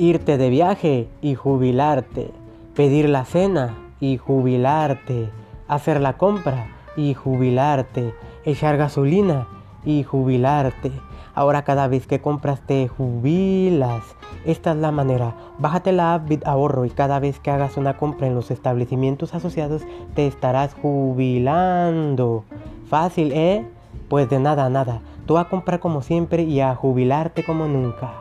irte de viaje y jubilarte, pedir la cena y jubilarte, hacer la compra y jubilarte, echar gasolina y jubilarte. Ahora cada vez que compras te jubilas. Esta es la manera. Bájate la app Ahorro y cada vez que hagas una compra en los establecimientos asociados te estarás jubilando. Fácil, ¿eh? Pues de nada a nada. Tú a comprar como siempre y a jubilarte como nunca.